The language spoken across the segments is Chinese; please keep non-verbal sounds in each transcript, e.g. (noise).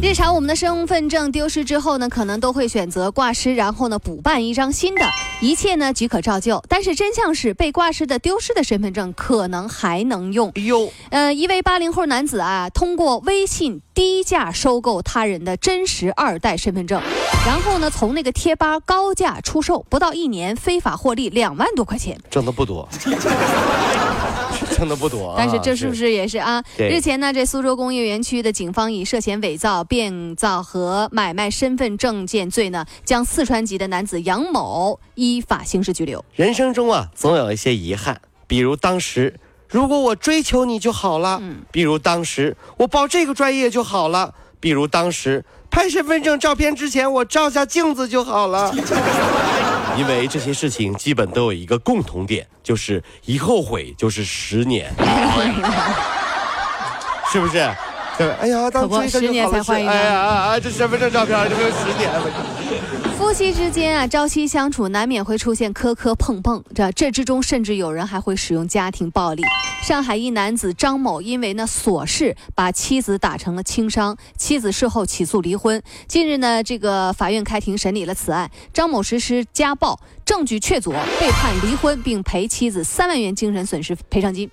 日常我们的身份证丢失之后呢，可能都会选择挂失，然后呢补办一张新的，一切呢即可照旧。但是真相是，被挂失的、丢失的身份证可能还能用。哎呦，呃，一位八零后男子啊，通过微信低价收购他人的真实二代身份证，然后呢从那个贴吧高价出售，不到一年非法获利两万多块钱。挣的不多，(laughs) 挣的不多 (laughs) 啊。但是这是不是也是啊？对日前呢，这苏州工业园区的警方以涉嫌伪造、变造和买卖身份证件罪呢，将四川籍的男子杨某依法刑事拘留。人生中啊，总有一些遗憾，比如当时如果我追求你就好了，嗯比如当时我报这个专业就好了，比如当时拍身份证照片之前我照下镜子就好了。(laughs) 因为这些事情基本都有一个共同点，就是一后悔就是十年，(laughs) 是不是？对，哎呀，当可不追他就10年好了才换一张哎呀啊啊！这身份证照片这不有十年了？夫妻之间啊，朝夕相处，难免会出现磕磕碰碰，这这之中甚至有人还会使用家庭暴力。上海一男子张某因为呢琐事把妻子打成了轻伤，妻子事后起诉离婚。近日呢，这个法院开庭审理了此案，张某实施家暴，证据确凿，被判离婚，并赔妻子三万元精神损失赔偿金。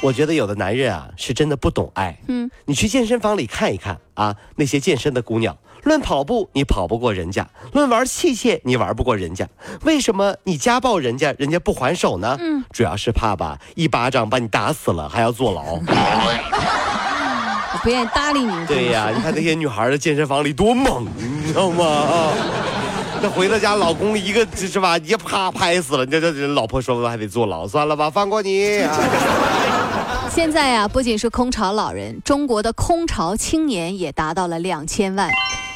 我觉得有的男人啊，是真的不懂爱。嗯，你去健身房里看一看啊，那些健身的姑娘，论跑步你跑不过人家，论玩器械你玩不过人家。为什么你家暴人家，人家不还手呢？嗯，主要是怕吧，一巴掌把你打死了，还要坐牢。(laughs) 我不愿意搭理你。对呀、你看那些女孩在健身房里多猛，你知道吗？啊，(laughs) 那回到家，老公一个是吧，一啪拍死了，这这这老婆说还得坐牢，算了吧，放过你。啊 (laughs) 现在呀、不仅是空巢老人，中国的空巢青年也达到了两千万。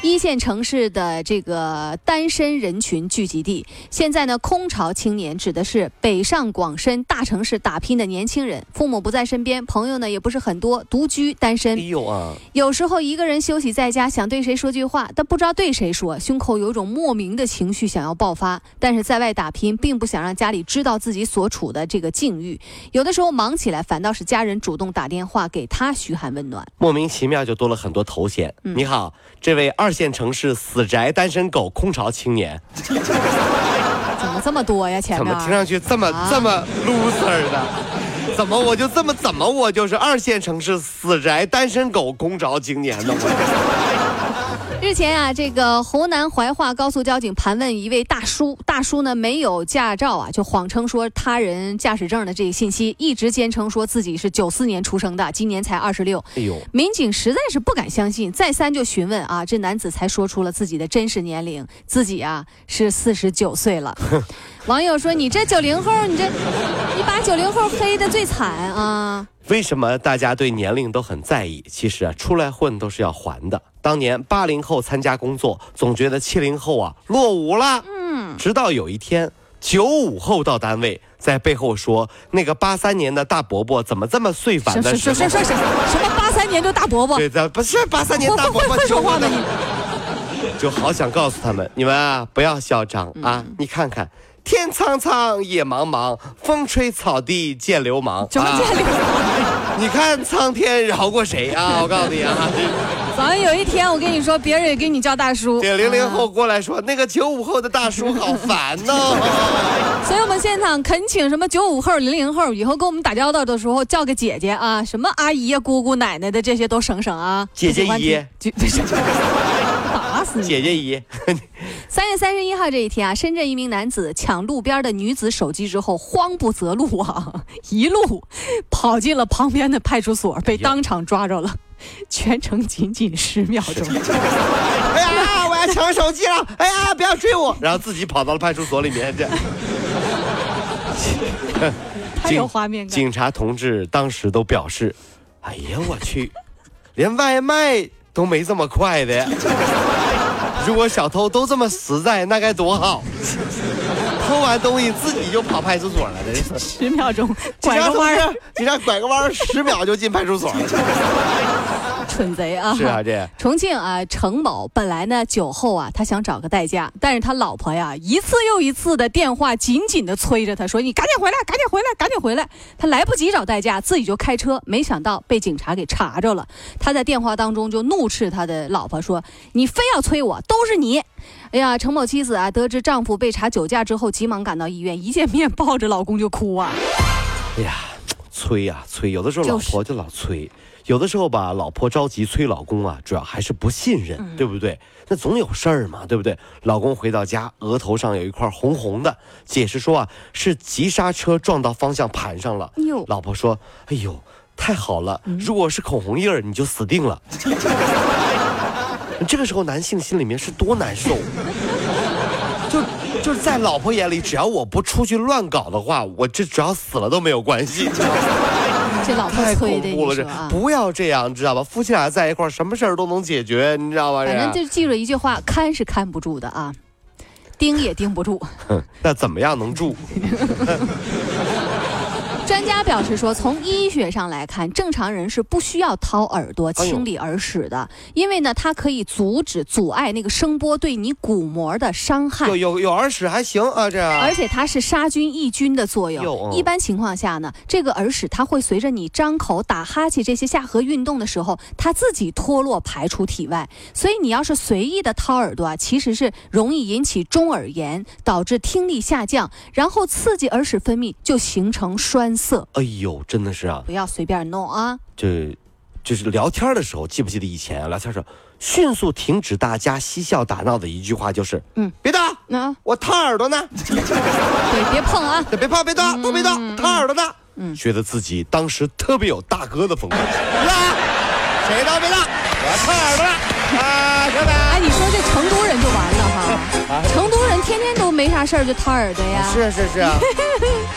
一线城市的这个单身人群聚集地，现在呢，空巢青年指的是北上广深大城市打拼的年轻人，父母不在身边，朋友呢也不是很多，独居单哎身。呦啊，有时候一个人休息在家，想对谁说句话，但不知道对谁说，胸口有一种莫名的情绪想要爆发。但是在外打拼，并不想让家里知道自己所处的这个境遇。有的时候忙起来，反倒是家人主动打电话给他嘘寒问暖。莫名其妙就多了很多头衔。你好，这位二线城市死宅单身狗空巢青年，(laughs) 怎么这么多呀？前面怎么听上去这么、啊这么 loser 的？怎么我就这么怎么我就是二线城市死宅单身狗空巢青年呢？我日前啊，这个湖南怀化高速交警盘问一位大叔，大叔呢没有驾照啊，就谎称说他人驾驶证的这个信息，一直坚称说自己是九四年出生的，今年才二十六。哎呦，民警实在是不敢相信，再三就询问啊，这男子才说出了自己的真实年龄，自己啊是四十九岁了。(laughs) 网友说：“你这九零后，你这你把九零后黑的最惨啊！为什么大家对年龄都很在意？其实啊，出来混都是要还的。当年八零后参加工作，总觉得七零后啊落伍了。嗯，直到有一天，九五后到单位，在背后说那个八三年的大伯伯怎么这么碎反什的时候什什什，什什什么八三年就大伯伯，对的，不是八三年大伯伯说话吗九五的你？就好想告诉他们，你们啊不要嚣张啊！嗯你看看，天苍苍，野茫茫，风吹草低见流氓。啊什么见流氓？你看苍天饶过谁啊？我告诉你啊，早上有一天，我跟你说，别人也给你叫大叔。这零零啊后过来说，那个九五后的大叔好烦哦。(laughs) 所以我们现场恳请什么九五后、零零后，以后跟我们打交道的时候叫个姐姐啊，什么阿姨呀、姑姑、奶奶的这些都省省啊。姐姐姨就打死你！姐姐姨，三月三十一号这一天啊，深圳一名男子抢路边的女子手机之后，慌不择路啊，一路跑进了旁边的派出所，被当场抓着了，(laughs) 全程仅仅十秒钟。(laughs) 哎呀，我要抢手机了！哎呀，不要追我！(laughs) 然后自己跑到了派出所里面，去。太有画面感。警察同志当时都表示：“哎呀，我去，连外卖都没这么快的，如果小偷都这么实在，那该多好！(laughs) 偷完东西自己就跑派出所了，这是。十秒钟，拐个弯儿，你让拐个弯儿，十秒就进派出所了。蠢贼啊！是啊，这重庆啊，程某本来呢酒后啊，他想找个代驾，但是他老婆呀一次又一次的电话紧紧的催着他说：“你赶紧回来，赶紧回来，赶紧回来！”他来不及找代驾，自己就开车，没想到被警察给查着了。他在电话当中就怒斥他的老婆说：“你非要催我，都是你！”哎呀，程某妻子啊，得知丈夫被查酒驾之后，急忙赶到医院，一见面抱着老公就哭啊！哎呀，催呀催，有的时候老婆就老催。有的时候吧，老婆着急催老公啊，主要还是不信任，对不对？那总有事儿嘛，对不对？老公回到家，额头上有一块红红的，解释说啊，是急刹车撞到方向盘上了。老婆说：“哎呦，太好了，如果是口红印儿，你就死定了。(laughs) ”这个时候，男性心里面是多难受。(laughs) 就就是在老婆眼里，只要我不出去乱搞的话，我这只要死了都没有关系。这老太恐怖了，这不要这样，知道吧？夫妻俩在一块儿，什么事儿都能解决，你知道吧？反正就记住一句话：看是看不住的啊，盯也盯不住。那怎么样能住？(laughs) 专家表示说，从医学上来看，正常人是不需要掏耳朵清理耳屎的，因为呢，它可以阻止、阻碍那个声波对你鼓膜的伤害。有有有耳屎还行啊，这而且它是杀菌抑菌的作用。一般情况下呢，这个耳屎它会随着你张口、打哈欠这些下颌运动的时候，它自己脱落排出体外。所以你要是随意的掏耳朵啊，其实是容易引起中耳炎，导致听力下降，然后刺激耳屎分泌，就形成栓。色，哎呦，真的是啊！不要随便弄啊！这，就是聊天的时候，记不记得以前聊天时候，迅速停止大家嬉笑打闹的一句话就是，嗯，别动，那我掏耳朵呢。对，别碰啊！别碰，别动，都别动，掏耳朵呢。嗯，觉得自己当时特别有大哥的风范。谁都别动，我要掏耳朵了啊！小北，哎，你说这成都人就完了哈？(laughs) 成都人天天都没啥事儿就掏耳朵呀？是是是啊。(laughs)